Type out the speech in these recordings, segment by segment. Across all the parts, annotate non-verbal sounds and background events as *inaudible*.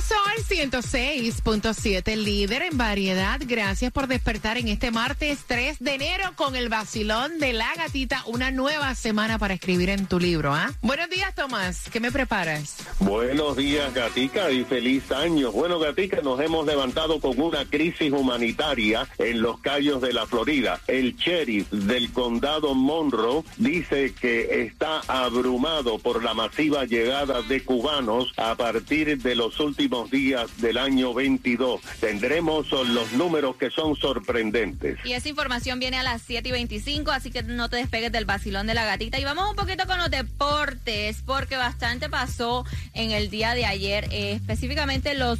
Sol 106.7, líder en variedad. Gracias por despertar en este martes 3 de enero con el vacilón de la gatita. Una nueva semana para escribir en tu libro. ¿ah? Buenos días, Tomás. ¿Qué me preparas? Buenos días, Gatica, y feliz año. Bueno, Gatica, nos hemos levantado con una crisis humanitaria en los callos de la Florida. El sheriff del condado Monroe dice que está abrumado por la masiva llegada de cubanos a partir de los últimos días del año 22. Tendremos los números que son sorprendentes. Y esa información viene a las 7 y 25, así que no te despegues del vacilón de la gatita. Y vamos un poquito con los deportes, porque bastante pasó en el día de ayer, eh, específicamente los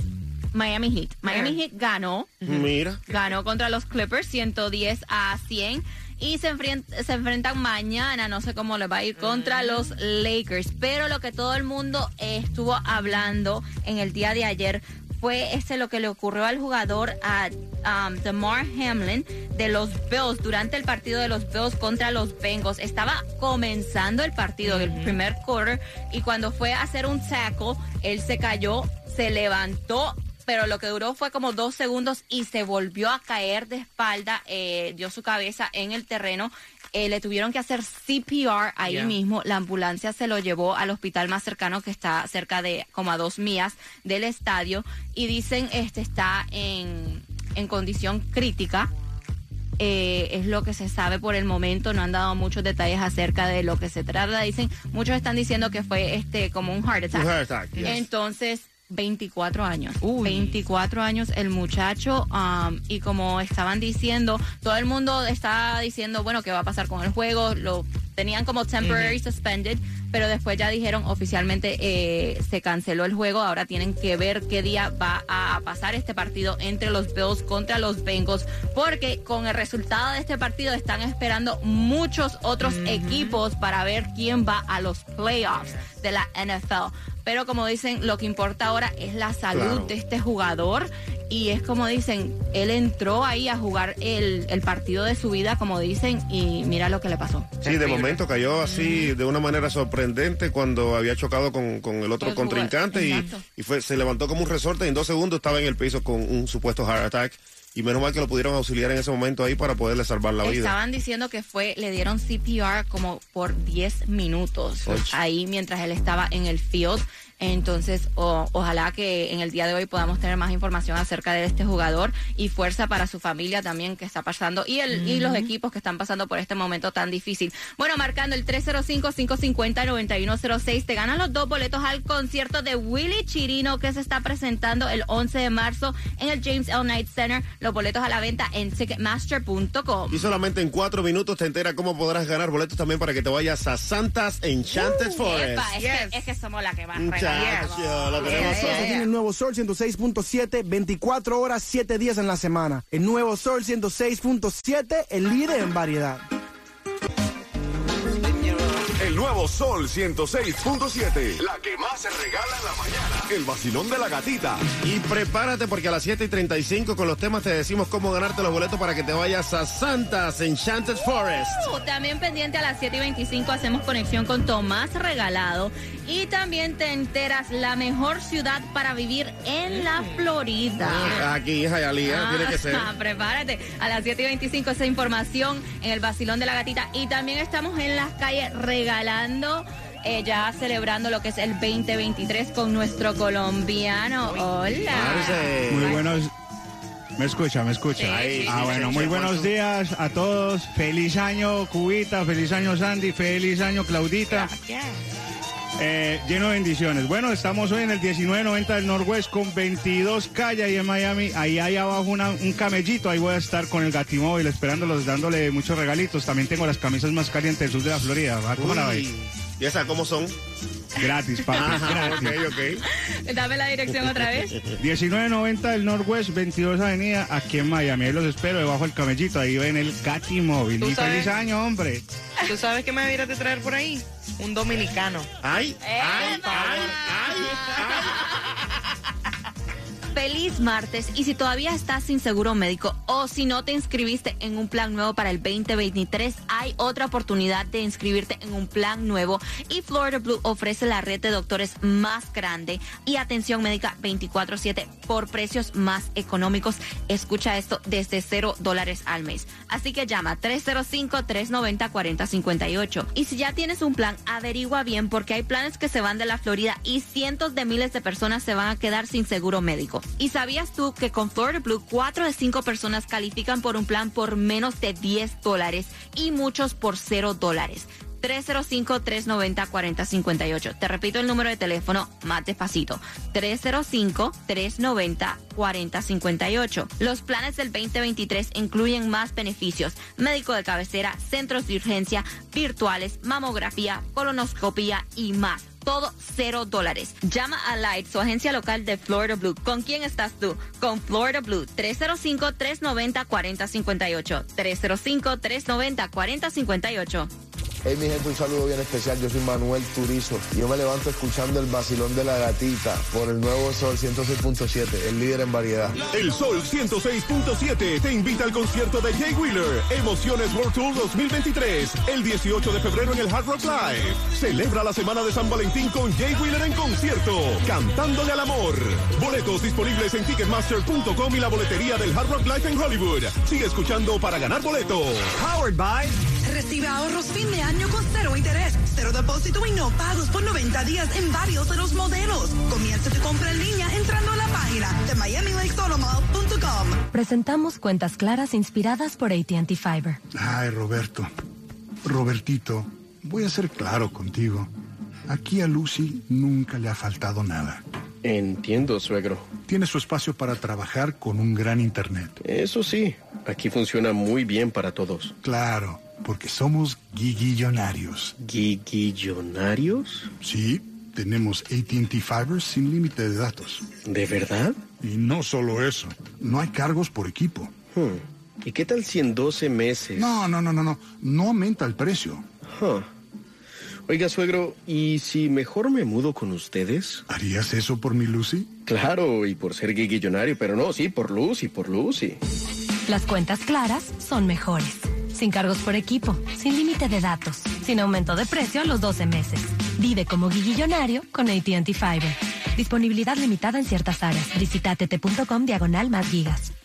Miami Heat. Miami Heat ganó. Mira. Ganó contra los Clippers 110 a 100 y se, enfrent- se enfrentan mañana, no sé cómo les va a ir, contra los Lakers. Pero lo que todo el mundo estuvo hablando en el día de ayer fue este lo que le ocurrió al jugador a um, DeMar Hamlin de los Bills durante el partido de los Bills contra los Bengals. Estaba comenzando el partido, el primer quarter, y cuando fue a hacer un tackle, él se cayó, se levantó pero lo que duró fue como dos segundos y se volvió a caer de espalda, eh, dio su cabeza en el terreno. Eh, le tuvieron que hacer CPR ahí mismo. La ambulancia se lo llevó al hospital más cercano que está cerca de como a dos millas del estadio y dicen este está en, en condición crítica. Eh, es lo que se sabe por el momento, no han dado muchos detalles acerca de lo que se trata. Dicen, muchos están diciendo que fue este como un heart attack. Un heart attack, yes. Entonces, 24 años. 24 años el muchacho um, y como estaban diciendo, todo el mundo está diciendo, bueno, ¿qué va a pasar con el juego? Lo tenían como temporary suspended, pero después ya dijeron oficialmente eh, se canceló el juego. Ahora tienen que ver qué día va a pasar este partido entre los Bills contra los Bengals, porque con el resultado de este partido están esperando muchos otros equipos para ver quién va a los playoffs de la NFL. Pero como dicen, lo que importa ahora es la salud Claro. de este jugador. Y es como dicen, él entró ahí a jugar el, el partido de su vida, como dicen, y mira lo que le pasó. Sí, de momento cayó así de una manera sorprendente cuando había chocado con, con el otro El contrincante y, y fue, se levantó como un resorte y en dos segundos estaba en el piso con un supuesto heart attack. Y menos mal que lo pudieron auxiliar en ese momento ahí para poderle salvar la vida. Estaban diciendo que fue, le dieron CPR como por 10 minutos ahí mientras él estaba en el field. Entonces, o- ojalá que en el día de hoy podamos tener más información acerca de este jugador y fuerza para su familia también que está pasando y el y los equipos que están pasando por este momento tan difícil. Bueno, marcando el 305-550-9106, te ganan los dos boletos al concierto de Willy Chirino que se está presentando el 11 de marzo en el James L. Knight Center. Los boletos a la venta en ticketmaster.com. Y solamente en cuatro minutos te enteras cómo podrás ganar boletos también para que te vayas a Santas Enchanted Forest. Epa, es, que, es que somos la que más. Muchacho, lo tenemos Yeah, todo. yeah, yeah. Tiene el nuevo Sol 106.7, 24 horas, 7 días en la semana. El nuevo Sol 106.7, el líder en variedad. El nuevo Sol 106.7. La que más se regala en la mañana. El vacilón de la gatita. Y prepárate porque a las 7 y 35 con los temas te decimos cómo ganarte los boletos para que te vayas a Santas Enchanted Forest. Uh, También pendiente a las 7 y 25 hacemos conexión con Tomás Regalado Y también te enteras la mejor ciudad para vivir en la Florida. Aquí, Jayalía, tiene que ser. Ah, *laughs* prepárate. A las 7 y 25 esa información en el Basilón de la Gatita. Y también estamos en las calles regalando. eh, ya celebrando lo que es el 2023 con nuestro colombiano. Hola. Muy buenos. ¿Me escucha? ¿Me escucha? Sí, sí, ah, sí, bueno, sí, muy sí, buenos días a todos. Feliz año, Cubita. Feliz año, Sandy. Feliz año, Claudita. Eh, lleno de bendiciones. Bueno, estamos hoy en el 1990 del Norwest con 22 calles ahí en Miami. Ahí hay abajo una- un camellito. Ahí voy a estar con el Gatimóvil esperándolos, dándole muchos regalitos. También tengo las camisas más calientes del sur de la Florida. ¿va? ¿Cómo la Uy. ¿Y esa cómo son? Gratis, papi. Ajá, ok, gratis. ok. Dame la dirección otra vez. 1990 del Norwest, 22 Avenida, aquí en Miami. Ahí los espero debajo del camellito. Ahí ven el Gati Móvil. ¿Tú Y sabes? feliz año, hombre. ¿Tú sabes qué me deberías de traer por ahí? Un dominicano. Ay, ay, ay, ay, Feliz martes y si todavía estás sin seguro médico o si no te inscribiste en un plan nuevo para el 2023, hay otra oportunidad de inscribirte en un plan nuevo y Florida Blue ofrece la red de doctores más grande y atención médica 24/7 por precios más económicos. Escucha esto desde cero dólares al mes. Así que llama 305-390-4058 y si ya tienes un plan, averigua bien porque hay planes que se van de la Florida y cientos de miles de personas se van a quedar sin seguro médico. ¿Y sabías tú que con Florida Blue, 4 de 5 personas califican por un plan por menos de 10 dólares y muchos por 0 dólares? 305-390-4058. Te repito el número de teléfono más despacito. 305-390-4058. Los planes del 2023 incluyen más beneficios. Médico de cabecera, centros de urgencia, virtuales, mamografía, colonoscopía y más. Todo cero dólares. Llama a Light, su agencia local de Florida Blue. ¿Con quién estás tú? Con Florida Blue. 305-390-4058. 305-390-4058. Hey mi gente, un saludo bien especial. Yo soy Manuel Turizo. y Yo me levanto escuchando el vacilón de la gatita por el nuevo Sol 106.7, el líder en variedad. El Sol 106.7 te invita al concierto de Jay Wheeler, Emociones World Tour 2023, el 18 de febrero en el Hard Rock Live. Celebra la semana de San Valentín con Jay Wheeler en concierto, cantándole al amor. Boletos disponibles en ticketmaster.com y la boletería del Hard Rock Live en Hollywood. Sigue escuchando para ganar boletos. Powered by. Recibe ahorros fin de año con cero interés, cero depósito y no pagos por 90 días en varios de los modelos. Comienza tu compra en línea entrando a la página de MiamiLakesAutomall.com. Presentamos cuentas claras inspiradas por ATT Fiber. Ay, Roberto. Robertito, voy a ser claro contigo. Aquí a Lucy nunca le ha faltado nada. Entiendo, suegro. Tiene su espacio para trabajar con un gran internet. Eso sí, aquí funciona muy bien para todos. Claro, porque somos guiguillonarios. ¿Guiguillonarios? Sí, tenemos ATT Fiber sin límite de datos. ¿De verdad? Y no solo eso, no hay cargos por equipo. Hmm. ¿Y qué tal si en 12 meses? No, no, no, no, no. No aumenta el precio. Huh. Oiga, suegro, ¿y si mejor me mudo con ustedes? ¿Harías eso por mi Lucy? Claro, y por ser guiguillonario, pero no, sí, por Lucy, por Lucy. Las cuentas claras son mejores. Sin cargos por equipo, sin límite de datos, sin aumento de precio a los 12 meses. Vive como guiguillonario con ATT Fiber. Disponibilidad limitada en ciertas áreas. Visita att.com diagonal más gigas.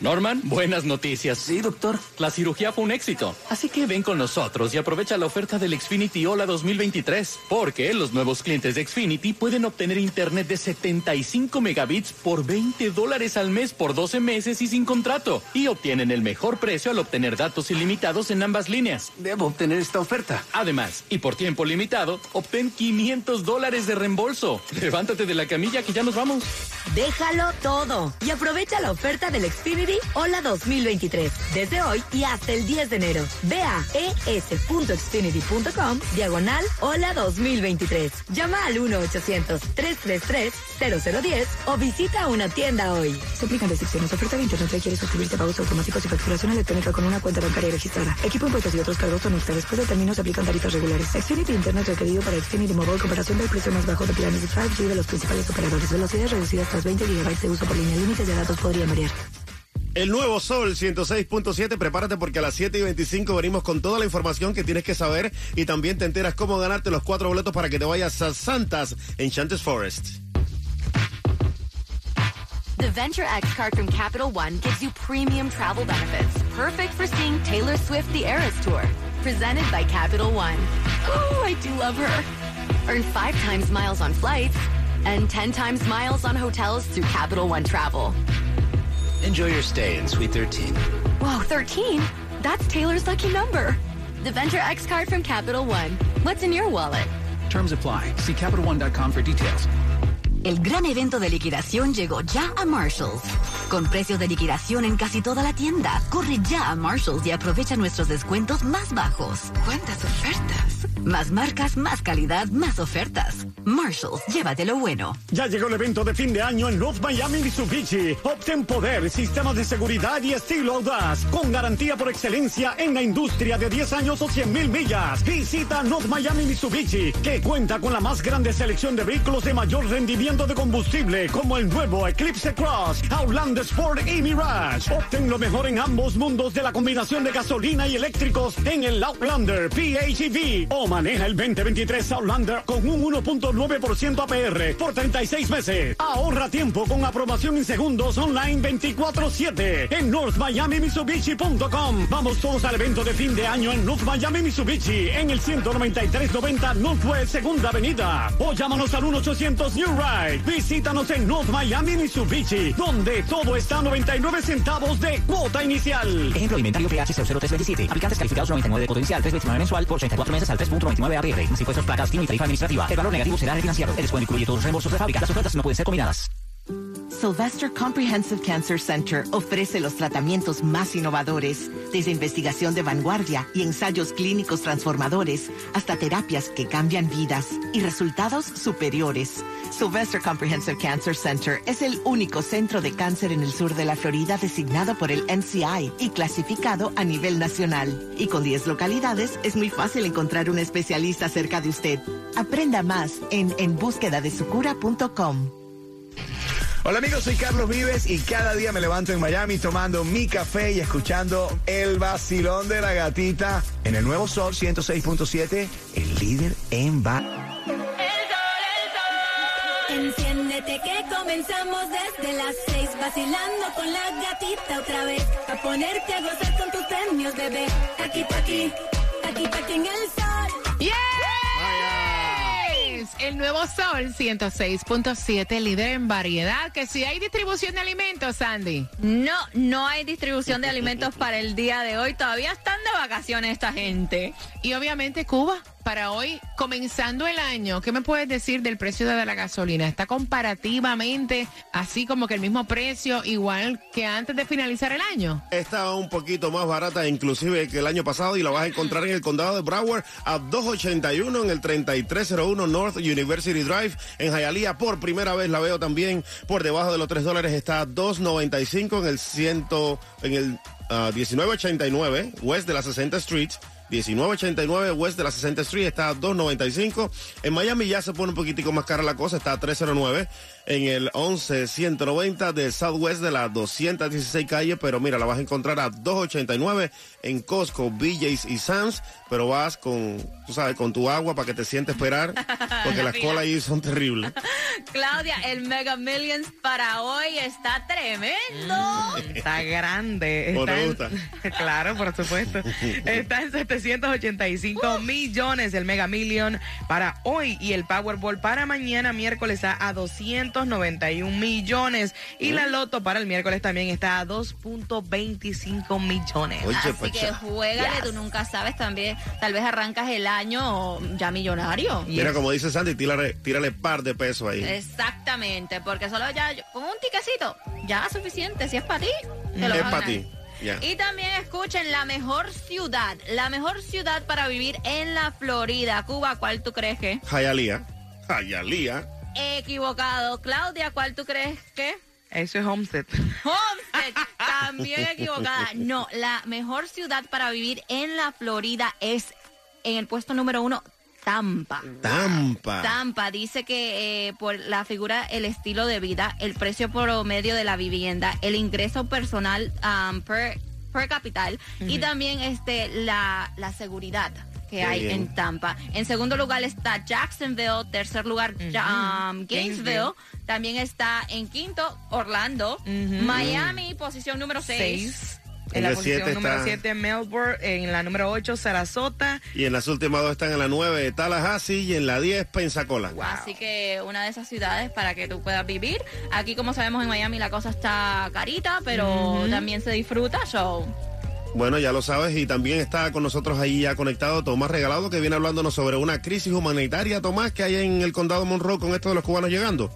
Norman, buenas noticias. Sí, doctor. La cirugía fue un éxito. Así que ven con nosotros y aprovecha la oferta del Xfinity Hola 2023. Porque los nuevos clientes de Xfinity pueden obtener internet de 75 megabits por 20 dólares al mes por 12 meses y sin contrato. Y obtienen el mejor precio al obtener datos ilimitados en ambas líneas. Debo obtener esta oferta. Además, y por tiempo limitado, obtén 500 dólares de reembolso. Levántate de la camilla que ya nos vamos. Déjalo todo y aprovecha la oferta del Xfinity Hola 2023 desde hoy y hasta el 10 de enero. Ve a es.xfinity.com diagonal Hola 2023. Llama al 1-800-333-0010 o visita una tienda hoy. Se aplican restricciones. Oferta de Internet requiere suscribirse a pagos automáticos y facturación electrónica con una cuenta bancaria registrada. Equipo impuestos y otros cargos son extra. Después de términos se aplican tarifas regulares. Xfinity Internet requerido para Xfinity Mobile. Comparación del precio más bajo de planes de 5G de los principales operadores. Velocidades reducidas tras 20 GB de uso por línea. Límites de datos podrían variar. El nuevo Sol 106.7, prepárate porque a las 7 y 25 venimos con toda la información que tienes que saber y también te enteras cómo ganarte los cuatro boletos para que te vayas a Santas Enchanted Forest. The Venture X card from Capital One gives you premium travel benefits, perfect for seeing Taylor Swift the Eras Tour. Presented by Capital One. Oh, I do love her. Earn five times miles on flights and 10 times miles on hotels through Capital One Travel. Enjoy your stay in Suite 13. Whoa, 13? That's Taylor's lucky number. The Venture X card from Capital One. What's in your wallet? Terms apply. See CapitalOne.com for details. El gran evento de liquidación llegó ya a Marshalls. Con precios de liquidación en casi toda la tienda. Corre ya a Marshalls y aprovecha nuestros descuentos más bajos. ¿Cuántas ofertas? Más marcas, más calidad, más ofertas. Marshalls, llévate lo bueno. Ya llegó el evento de fin de año en North Miami Mitsubishi. Obtén poder, sistemas de seguridad y estilo audaz. Con garantía por excelencia en la industria de 10 años o 100 mil millas. Visita North Miami Mitsubishi, que cuenta con la más grande selección de vehículos de mayor rendimiento de combustible, como el nuevo Eclipse Cross, Outlander Sport y Mirage. Obtén lo mejor en ambos mundos de la combinación de gasolina y eléctricos en el Outlander PHEV. O maneja el 2023 Outlander con un 1.9% APR por 36 meses. Ahorra tiempo con aprobación en segundos online 24-7 en NorthMiamiMitsubishi.com. Vamos todos al evento de fin de año en North Miami Mitsubishi en el 19390 Northwest Segunda Avenida. O llámanos al 1-800 New Ride. Visítanos en North Miami Mitsubishi, donde todo está a 99 centavos de cuota inicial. Ejemplo, inventario PH 00327. Aplicantes calificados 99 de potencial, 329 mensual por 34 meses al 3.99 APR. Más impuestos, placas, y tarifa administrativa. El valor negativo será refinanciado. El descuento incluye todos los reembolsos de fábrica. Las ofertas no pueden ser combinadas. Sylvester Comprehensive Cancer Center ofrece los tratamientos más innovadores, desde investigación de vanguardia y ensayos clínicos transformadores hasta terapias que cambian vidas y resultados superiores. Sylvester Comprehensive Cancer Center es el único centro de cáncer en el sur de la Florida designado por el NCI y clasificado a nivel nacional. Y con 10 localidades es muy fácil encontrar un especialista cerca de usted. Aprenda más en enbúsquedadesucura.com. Hola amigos, soy Carlos Vives y cada día me levanto en Miami tomando mi café y escuchando el vacilón de la gatita en el nuevo Sol 106.7, el líder en ba... Enciéndete que comenzamos desde las seis vacilando con la gatita otra vez a ponerte a gozar con tus premios bebé. Aquí aquí aquí aquí en el sol. ¡Yes! El nuevo Sol 106.7, líder en variedad. Que si hay distribución de alimentos, Sandy. No, no hay distribución de alimentos para el día de hoy. Todavía están de vacaciones esta gente. Y obviamente Cuba, para hoy, comenzando el año, ¿qué me puedes decir del precio de la gasolina? ¿Está comparativamente así como que el mismo precio, igual que antes de finalizar el año? Está un poquito más barata inclusive que el año pasado y la vas a encontrar en el condado de Broward a 281 en el 3301 North University Drive en Hialeah. Por primera vez la veo también por debajo de los 3 dólares. Está a 295 en el 100, en el ah, 1989 West de la 60 Street. 1989 West de la 60 Street está a 295. En Miami ya se pone un poquitico más cara la cosa, está a 309. En el 11190 de Southwest de la 216 calle, pero mira, la vas a encontrar a 289 en Costco, BJ's y Sam's, pero vas con, tú sabes, con tu agua para que te sientes esperar, *laughs* porque las colas ahí son terribles. *laughs* Claudia, el Mega Millions para hoy está tremendo. *laughs* Está grande. ¿O Está te en- gusta? claro, por supuesto. Está en 785 millones el Mega Million para hoy y el Powerball para mañana miércoles está a 291 millones y la Loto para el miércoles también está a 2.25 millones. Así que juégale, tú nunca sabes también. Tal vez arrancas el año ya millonario. Mira, como dice Sandy, tírale, tírale par de pesos ahí. Exactamente, porque solo ya con un tiquecito ya es suficiente. Si es para ti, te lo Es para ti. Y también escuchen la mejor ciudad, la mejor ciudad para vivir en la Florida. Cuba, ¿cuál tú crees que? Hialeah. Hialeah. Equivocado. Claudia, ¿cuál tú crees que? Eso es Homestead. Homestead, *laughs* también equivocada. No, la mejor ciudad para vivir en la Florida es en el puesto número uno, Tampa. Tampa. Tampa dice que eh, por la figura, el estilo de vida, el precio promedio de la vivienda, el ingreso personal um, per, per capital y también este la, la seguridad que Qué hay bien. en Tampa. En segundo lugar está Jacksonville, tercer lugar ya- um, Gainesville, Gainesville. también está en quinto Orlando, Miami, posición número seis. Seis. En En la posición siete número está- 7 Melbourne, en la número 8 Sarasota. Y en las últimas dos están en la 9 Tallahassee y en la 10 Pensacola. Así que una de esas ciudades para que tú puedas vivir. Aquí, como sabemos, en Miami la cosa está carita, pero también se disfruta. So, Bueno, ya lo sabes, y también está con nosotros ahí ya conectado Tomás Regalado, que viene hablándonos sobre una crisis humanitaria, Tomás, que hay en el condado Monroe con esto de los cubanos llegando.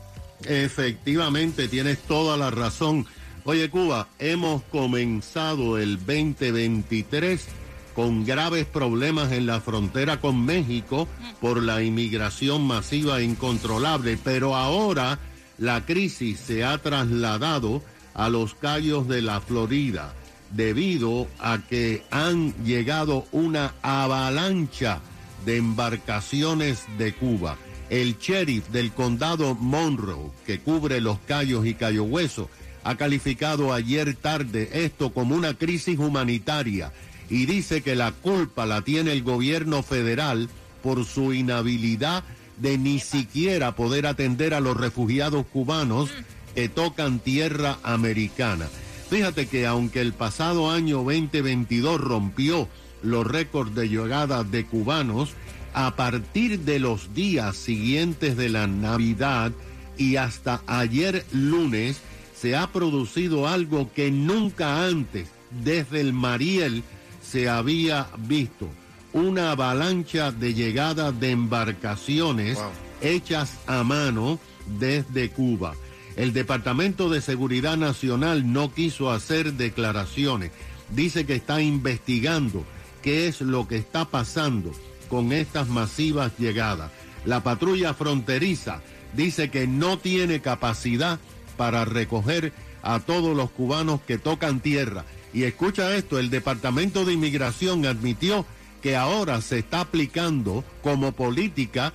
Efectivamente, tienes toda la razón. Oye, Cuba, hemos comenzado el 2023 con graves problemas en la frontera con México por la inmigración masiva e incontrolable, pero ahora la crisis se ha trasladado a los callos de la Florida debido a que han llegado una avalancha de embarcaciones de Cuba. El sheriff del condado Monroe, que cubre los Cayos y Cayo Hueso, ha calificado ayer tarde esto como una crisis humanitaria y dice que la culpa la tiene el gobierno federal por su inhabilidad de ni siquiera poder atender a los refugiados cubanos que tocan tierra americana. Fíjate que aunque el pasado año 2022 rompió los récords de llegada de cubanos, a partir de los días siguientes de la Navidad y hasta ayer lunes, se ha producido algo que nunca antes, desde el Mariel, se había visto. Una avalancha de llegada de embarcaciones hechas a mano desde Cuba. El Departamento de Seguridad Nacional no quiso hacer declaraciones. Dice que está investigando qué es lo que está pasando con estas masivas llegadas. La patrulla fronteriza dice que no tiene capacidad para recoger a todos los cubanos que tocan tierra. Y escucha esto, el Departamento de Inmigración admitió que ahora se está aplicando como política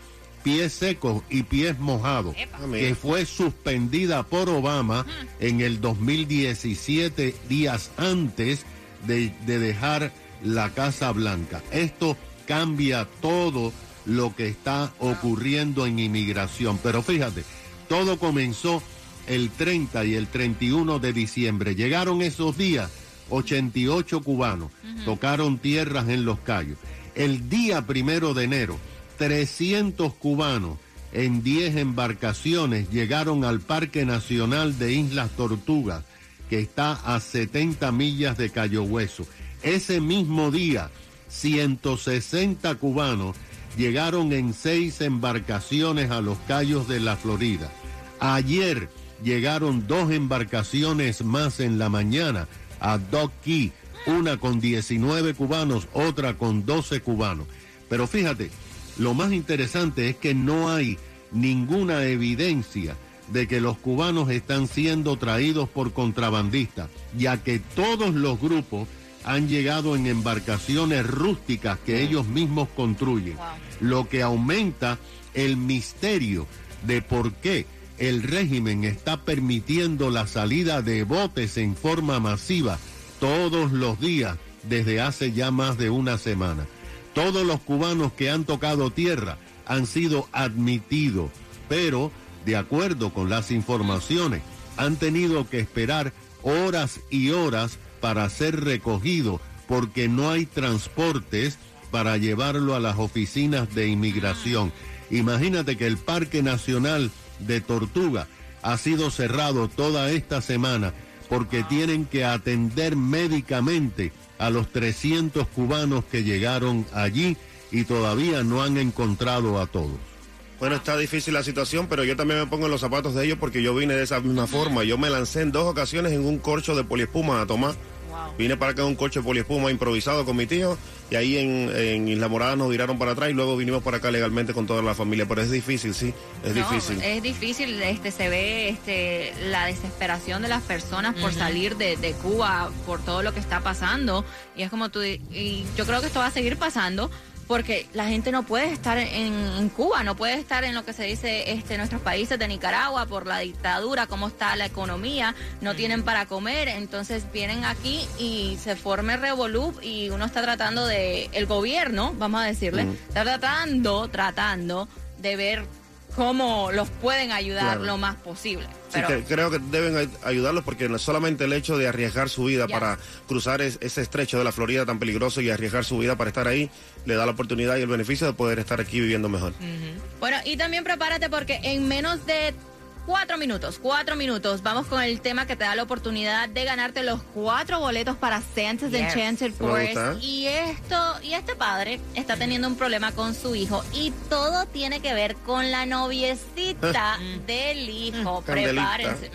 pies secos y pies mojados, que fue suspendida por Obama en el 2017, días antes de, de dejar la Casa Blanca. Esto cambia todo lo que está ocurriendo en inmigración. Pero fíjate, todo comenzó el 30 y el 31 de diciembre. Llegaron esos días 88 cubanos, tocaron tierras en los Cayos. El día primero de enero, 300 cubanos en 10 embarcaciones llegaron al Parque Nacional de Islas Tortugas, que está a 70 millas de Cayo Hueso. Ese mismo día, 160 cubanos llegaron en seis embarcaciones a los Cayos de la Florida. Ayer llegaron dos embarcaciones más en la mañana a Dock Key, una con 19 cubanos, otra con 12 cubanos. Pero fíjate, lo más interesante es que no hay ninguna evidencia de que los cubanos están siendo traídos por contrabandistas, ya que todos los grupos han llegado en embarcaciones rústicas que ellos mismos construyen, lo que aumenta el misterio de por qué el régimen está permitiendo la salida de botes en forma masiva todos los días desde hace ya más de una semana. Todos los cubanos que han tocado tierra han sido admitidos, pero de acuerdo con las informaciones, han tenido que esperar horas y horas para ser recogidos porque no hay transportes para llevarlo a las oficinas de inmigración. Imagínate que el Parque Nacional de Tortuga ha sido cerrado toda esta semana porque tienen que atender médicamente a los 300 cubanos que llegaron allí y todavía no han encontrado a todos. Bueno, está difícil la situación, pero yo también me pongo en los zapatos de ellos porque yo vine de esa misma forma. Yo me lancé en dos ocasiones en un corcho de poliespuma a tomar. Vine para acá en un corcho de poliespuma improvisado con mi tío y ahí en, en Isla Morada nos viraron para atrás y luego vinimos para acá legalmente con toda la familia. Pero es difícil, sí, es No, difícil. Es difícil, este, se ve este, la desesperación de las personas por salir de, de Cuba, por todo lo que está pasando. Y es como tú, y yo creo que esto va a seguir pasando porque la gente no puede estar en, en Cuba, no puede estar en lo que se dice este, nuestros países de Nicaragua por la dictadura, cómo está la economía, no tienen para comer, entonces vienen aquí y se forma el revolú y uno está tratando de, el gobierno, vamos a decirle, Mm. está tratando, tratando de ver cómo los pueden ayudar Claro. lo más posible. Sí, Pero que- creo que deben ay- ayudarlos porque no es solamente el hecho de arriesgar su vida para cruzar es- ese estrecho de la Florida tan peligroso y arriesgar su vida para estar ahí, le da la oportunidad y el beneficio de poder estar aquí viviendo mejor. Bueno, y también prepárate porque en menos de cuatro minutos, cuatro minutos, vamos con el tema que te da la oportunidad de ganarte los cuatro boletos para Santa's Yes. Enchanted Forest. Y esto, y este padre está teniendo un problema con su hijo y todo tiene que ver con la noviecita *laughs* del hijo. Prepárense.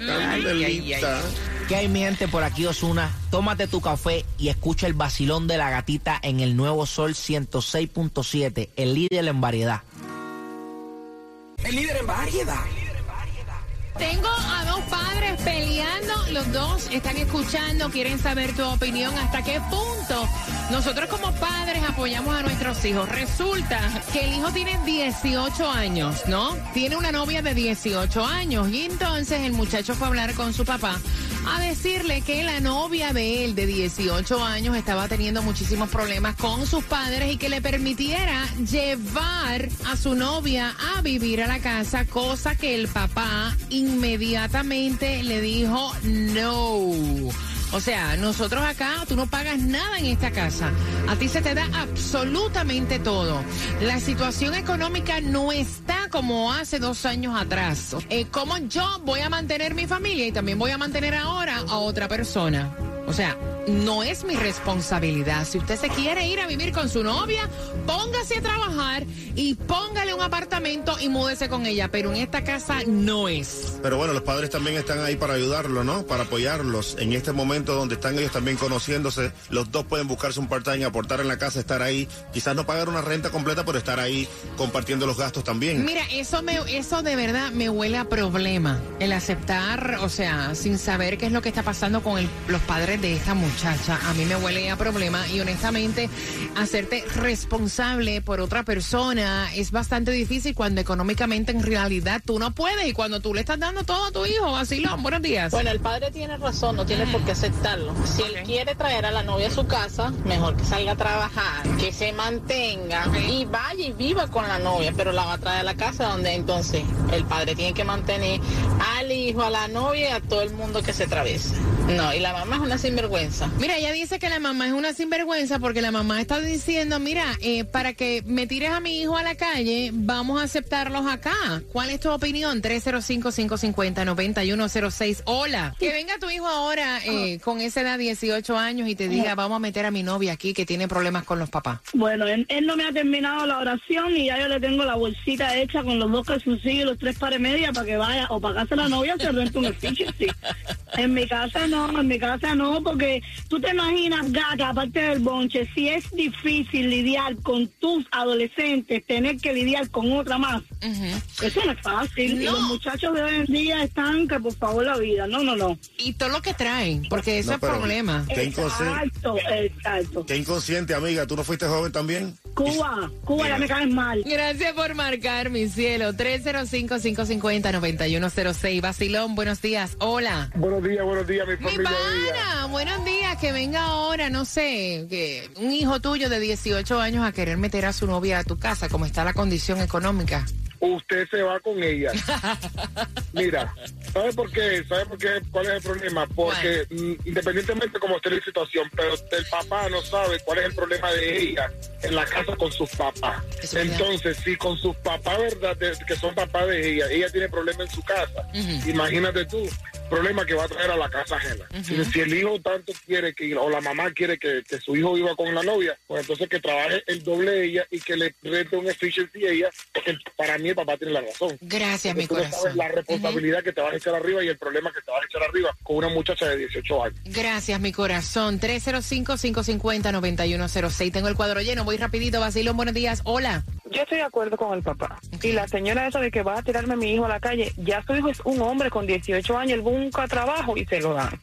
¿Qué hay mi gente por aquí, Osuna? Tómate tu café y escucha el vacilón de la gatita en el nuevo Sol 106.7, el líder en variedad. El líder en variedad. Tengo a dos padres peleando, los dos están escuchando, quieren saber tu opinión, hasta qué punto nosotros como padres apoyamos a nuestros hijos. Resulta que el hijo tiene 18 años, ¿no? Tiene una novia de 18 años y entonces el muchacho fue a hablar con su papá a decirle que la novia de él de 18 años estaba teniendo muchísimos problemas con sus padres y que le permitiera llevar a su novia a vivir a la casa, cosa que el papá inmediatamente le dijo no. O sea, nosotros acá, tú no pagas nada en esta casa. A ti se te da absolutamente todo. La situación económica no está como hace dos años atrás. Eh, ¿Cómo yo voy a mantener mi familia y también voy a mantener ahora a otra persona? O sea, no es mi responsabilidad. Si usted se quiere ir a vivir con su novia, póngase a trabajar y póngale un apartamento y múdese con ella. Pero en esta casa no es. Pero bueno, los padres también están ahí para ayudarlos, ¿no? Para apoyarlos. En este momento donde están ellos también conociéndose, los dos pueden buscarse un part-time, aportar en la casa, estar ahí. Quizás no pagar una renta completa, pero estar ahí compartiendo los gastos también. Mira, eso me, eso de verdad me huele a problema. El aceptar, o sea, sin saber qué es lo que está pasando con el- los padres de esta muchacha, a mí me huele a problema. Y honestamente, hacerte responsable por otra persona es bastante difícil cuando económicamente en realidad tú no puedes y cuando tú le estás dando todo a tu hijo. Vacilón, buenos días. Bueno, el padre tiene razón, no tiene por qué aceptarlo. Si él quiere traer a la novia a su casa, mejor que salga a trabajar, que se mantenga y vaya y viva con la novia, pero la va a traer a la casa donde entonces el padre tiene que mantener al hijo, a la novia y a todo el mundo que se atraviesa. No, y la mamá es una sinvergüenza. Mira, ella dice que la mamá es una sinvergüenza porque la mamá está diciendo, mira, eh, para que me tires a mi hijo a la calle, vamos a aceptarlos acá. ¿Cuál es tu opinión? 305-550-9106. Hola. Que venga tu hijo ahora eh, con esa edad, 18 años, y te diga, vamos a meter a mi novia aquí que tiene problemas con los papás. Bueno, él, él no me ha terminado la oración y ya yo le tengo la bolsita hecha con los dos calzoncillos y los tres pares media para que vaya o para casa la novia se renta un sí. *laughs* En mi casa no, en mi casa no, porque tú te imaginas, gata, aparte del bonche, si es difícil lidiar con tus adolescentes, tener que lidiar con otra más, eso no es fácil. Y los muchachos de hoy en día están que por favor la vida, no, no, no. Y todo lo que traen, porque No, es pero problema. qué inconsciente. Exacto, exacto. Qué inconsciente, amiga. ¿Tú no fuiste joven también? Cuba, Cuba, ya me caes mal. Gracias por marcar, mi cielo. 305-550-9106. Basilón, buenos días. Hola. Buenos días, buenos días, mi Mi familia. pana, buenos días. Que venga ahora, no sé, que un hijo tuyo de 18 años a querer meter a su novia a tu casa, como está la condición económica. Usted se va con ella. *laughs* Mira, ¿sabe por qué? ¿Sabe por qué? ¿Cuál es el problema? Porque mm, independientemente cómo esté la situación, pero el papá no sabe cuál es el problema de ella en la casa con sus papás. Entonces, si con sus papás, ¿verdad? de- que son papás de ella, ella tiene problema en su casa, imagínate tú, problema que va a traer a la casa ajena. si, si el hijo tanto quiere que, o la mamá quiere que, que su hijo viva con la novia, pues entonces que trabaje el doble de ella y que le rente un efficiency a ella, porque para mí papá tiene la razón. Gracias, mi no corazón. sabes la responsabilidad que te vas a echar arriba y el problema que te vas a echar arriba con una muchacha de 18 años. Gracias, mi corazón. 305-550-9106. Tengo el cuadro lleno. Voy rapidito. Basilón, buenos días. Hola. Yo estoy de acuerdo con el papá. Y la señora esa de que va a tirarme a mi hijo a la calle, ya su hijo es un hombre con 18 años, él busca trabajo y se lo dan.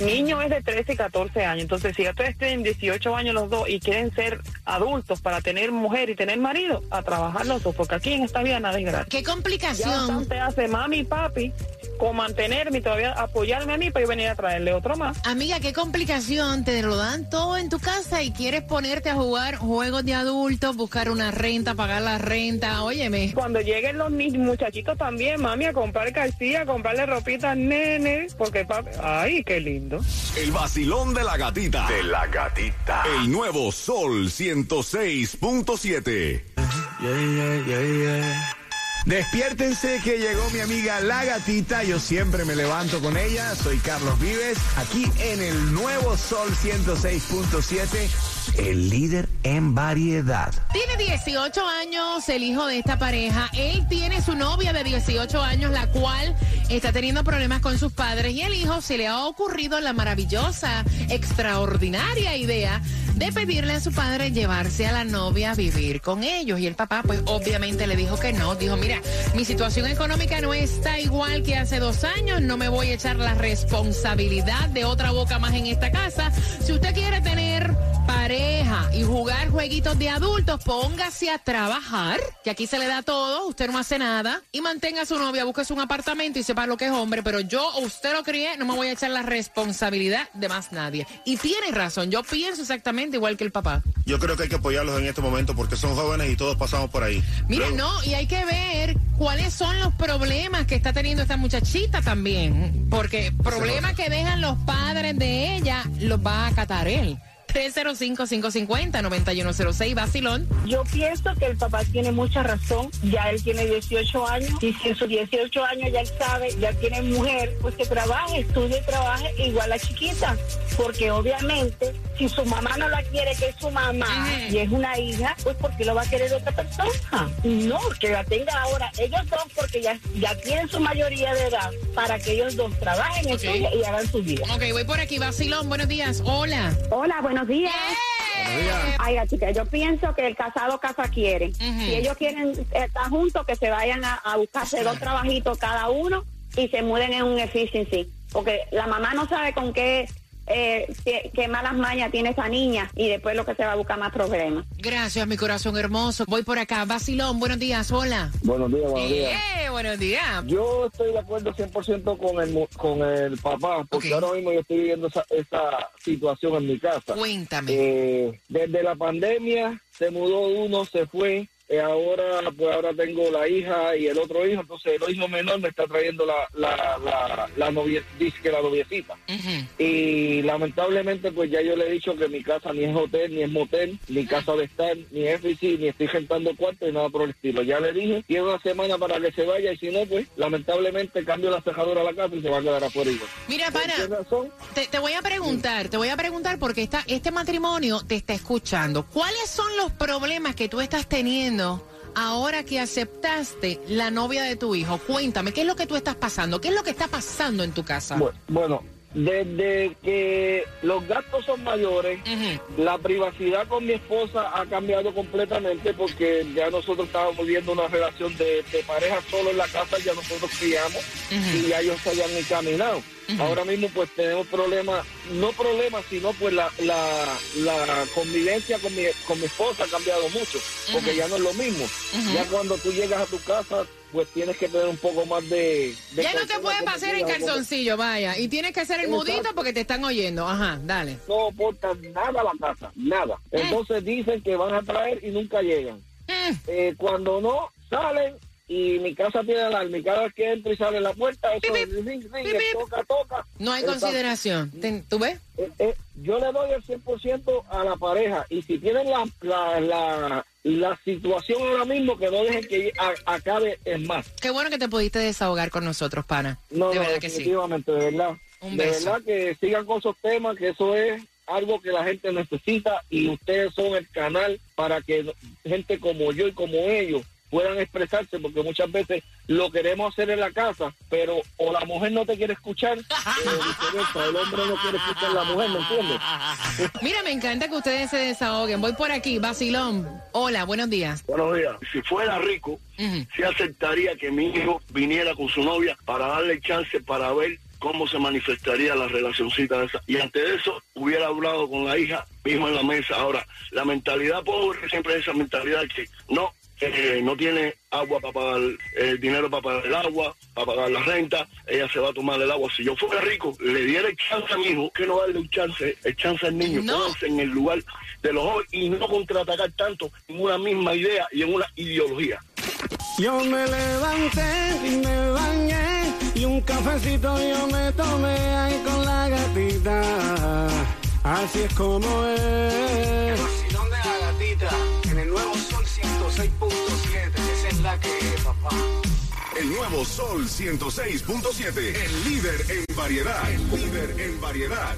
Niño es de 13 y 14 años, entonces si ya ustedes tienen 18 años los dos y quieren ser adultos para tener mujer y tener marido, a trabajar los dos, porque aquí en esta vida nada es gratis. ¿Qué complicación? Ya bastante hace mami y papi con mantenerme y todavía apoyarme a mí para yo venir a traerle otro más. Amiga, qué complicación. Te lo dan todo en tu casa y quieres ponerte a jugar juegos de adultos, buscar una renta, pagar la renta. Óyeme. Cuando lleguen los muchachitos también, mami, a comprar calcilla, a comprarle ropita al nene, porque papi, ay, qué lindo. El vacilón de la gatita. De la gatita. El nuevo Sol 106.7. Despiértense que llegó mi amiga La Gatita. Yo siempre me levanto con ella. Soy Carlos Vives, aquí en el nuevo Sol 106.7, el líder en variedad. Tiene 18 años el hijo de esta pareja. Él tiene su novia de 18 años, la cual está teniendo problemas con sus padres. Y el hijo se le ha ocurrido la maravillosa, extraordinaria idea de pedirle a su padre llevarse a la novia a vivir con ellos. Y el papá, pues obviamente le dijo que no. Dijo, mira, mi situación económica no está igual que hace dos años. No me voy a echar la responsabilidad de otra boca más en esta casa. Si usted quiere tener pareja y jugar jueguitos de adultos, póngase a trabajar, que aquí se le da todo, usted no hace nada, y mantenga a su novia, búsquese un apartamento y sepa lo que es hombre, pero yo, usted lo crié, no me voy a echar la responsabilidad de más nadie. Y tiene razón, yo pienso exactamente igual que el papá. Yo creo que hay que apoyarlos en este momento porque son jóvenes y todos pasamos por ahí. Mira, no, y hay que ver cuáles son los problemas que está teniendo esta muchachita también, porque problemas que dejan los padres de ella los va a acatar él. 305-550-9106, Basilón. Yo pienso que el papá tiene mucha razón. Ya él tiene 18 años y si en sus 18 años ya él sabe, ya tiene mujer, pues que trabaje, estudie y trabaje igual a chiquita. Porque obviamente, si su mamá no la quiere, que es su mamá y es una hija, pues ¿por qué lo va a querer otra persona? No, que la tenga ahora. Ellos dos, porque ya, ya tienen su mayoría de edad, para que ellos dos trabajen, estudien y hagan su vida. Ok, voy por aquí, Basilón, buenos días. Hola. Hola, buenos días. Ay, chica, yo pienso que el casado casa quiere. Si ellos quieren estar juntos, que se vayan a, a buscarse dos trabajitos cada uno y se muden en un efficiency. Porque la mamá no sabe con qué, eh, qué, qué malas mañas tiene esa niña y después lo que se va a buscar más problemas. Gracias, mi corazón hermoso. Voy por acá, Basilón, buenos días. Hola. Buenos días, buenos días. Eh, buenos días. Yo estoy de acuerdo 100% con el, mu- con el papá, porque ahora mismo yo estoy viviendo esa, esa situación en mi casa. Cuéntame. Eh, desde la pandemia se mudó uno, se fue. Eh, ahora pues ahora tengo la hija y el otro hijo, entonces el hijo menor me está trayendo la, la, la, la novia, dice que la noviecita. Y lamentablemente pues ya yo le he dicho que mi casa ni es hotel, ni es motel, ni casa de estar, ni es FIC, ni estoy rentando cuarto, ni nada por el estilo. Ya le dije, tiene una semana para que se vaya y si no pues lamentablemente cambio la cejadora a la casa y se va a quedar afuera igual. Mira, para, te, te voy a preguntar, te voy a preguntar porque esta, este matrimonio te está escuchando. ¿Cuáles son los problemas que tú estás teniendo ahora que aceptaste la novia de tu hijo? Cuéntame, ¿qué es lo que tú estás pasando? ¿Qué es lo que está pasando en tu casa? Bu- Bueno, Desde que los gastos son mayores, la privacidad con mi esposa ha cambiado completamente porque ya nosotros estábamos viendo una relación de, de pareja solo en la casa, ya nosotros criamos y ya ellos se habían encaminado. Ahora mismo pues tenemos problemas, no problemas, sino pues la, la, la convivencia con mi, con mi esposa ha cambiado mucho, porque ya no es lo mismo. Ya cuando tú llegas a tu casa, pues tienes que tener un poco más de... de Ya no te puedes pasar en calzoncillo, vaya. Y tienes que ser el Exacto. mudito porque te están oyendo. Ajá, dale. No aportan nada a la casa, nada. Eh. Entonces dicen que van a traer y nunca llegan. Eh, cuando no, salen y mi casa tiene alarma y cada vez que entra y sale la puerta, eso es ring, ring, que toca, toca. No hay consideración. ¿Tú ves? Eh, eh, yo le doy el 100% a la pareja y si tienen la, la, la, la situación ahora mismo que no dejen que a- acabe en más. Qué bueno que te pudiste desahogar con nosotros, pana. No, de no, verdad que sí. definitivamente, de verdad. Un de beso. verdad que sigan con esos temas, que eso es algo que la gente necesita y ustedes son el canal para que gente como yo y como ellos puedan expresarse, porque muchas veces lo queremos hacer en la casa, pero o la mujer no te quiere escuchar, o el hombre no quiere escuchar a la mujer, ¿me entiendes? *laughs* Mira, me encanta que ustedes se desahoguen. Voy por aquí, Basilón. Hola, buenos días. Buenos días. Si fuera rico, sí aceptaría que mi hijo viniera con su novia para darle chance para ver cómo se manifestaría la relacioncita esa. Y ante eso hubiera hablado con la hija mismo en la mesa. Ahora, la mentalidad pobre siempre es esa mentalidad que no, eh, no tiene agua para pagar, el dinero para pagar el agua, para pagar la renta, ella se va a tomar el agua. Si yo fuera rico, le diera el chance a mi hijo, que no darle un chance, el chance al niño, pónganse en el lugar de los jóvenes y no contraatacar tanto en una misma idea y en una ideología. Yo me levanté y me bañé y un cafecito yo me tomé ahí con la gatita. Así es como es. vacilón de la gatita en el nuevo Sol 106.7. Esa es la que papá. El nuevo Sol 106.7, el líder en variedad. El líder en variedad.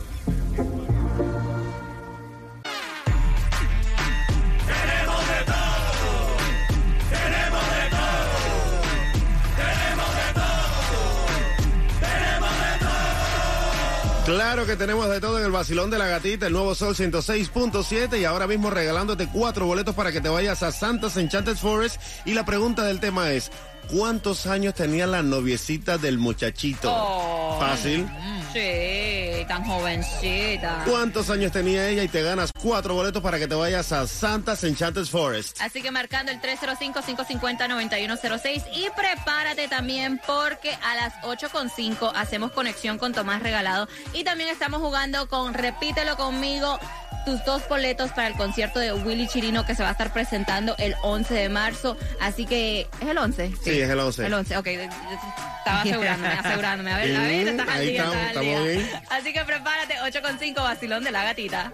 Claro que tenemos de todo en el vacilón de la gatita, el nuevo Sol 106.7 y ahora mismo regalándote cuatro boletos para que te vayas a Santa's Enchanted Forest. Y la pregunta del tema es, ¿cuántos años tenía la noviecita del muchachito? Oh. Fácil. Sí, tan jovencita. ¿Cuántos años tenía ella? Y te ganas cuatro boletos para que te vayas a Santa's Enchanted Forest. Así que marcando el 305-550-9106 y prepárate también porque a las 8.5 hacemos conexión con Tomás Regalado y también estamos jugando con Repítelo conmigo tus dos boletos para el concierto de Willy Chirino que se va a estar presentando el 11 de marzo. Así que, ¿es el 11? Sí, es el 11. El 11, ok. Estaba asegurándome, *laughs* asegurándome. A ver, a ver, estás al día, estamos, estamos bien. Así que prepárate, 8.5, vacilón de la gatita.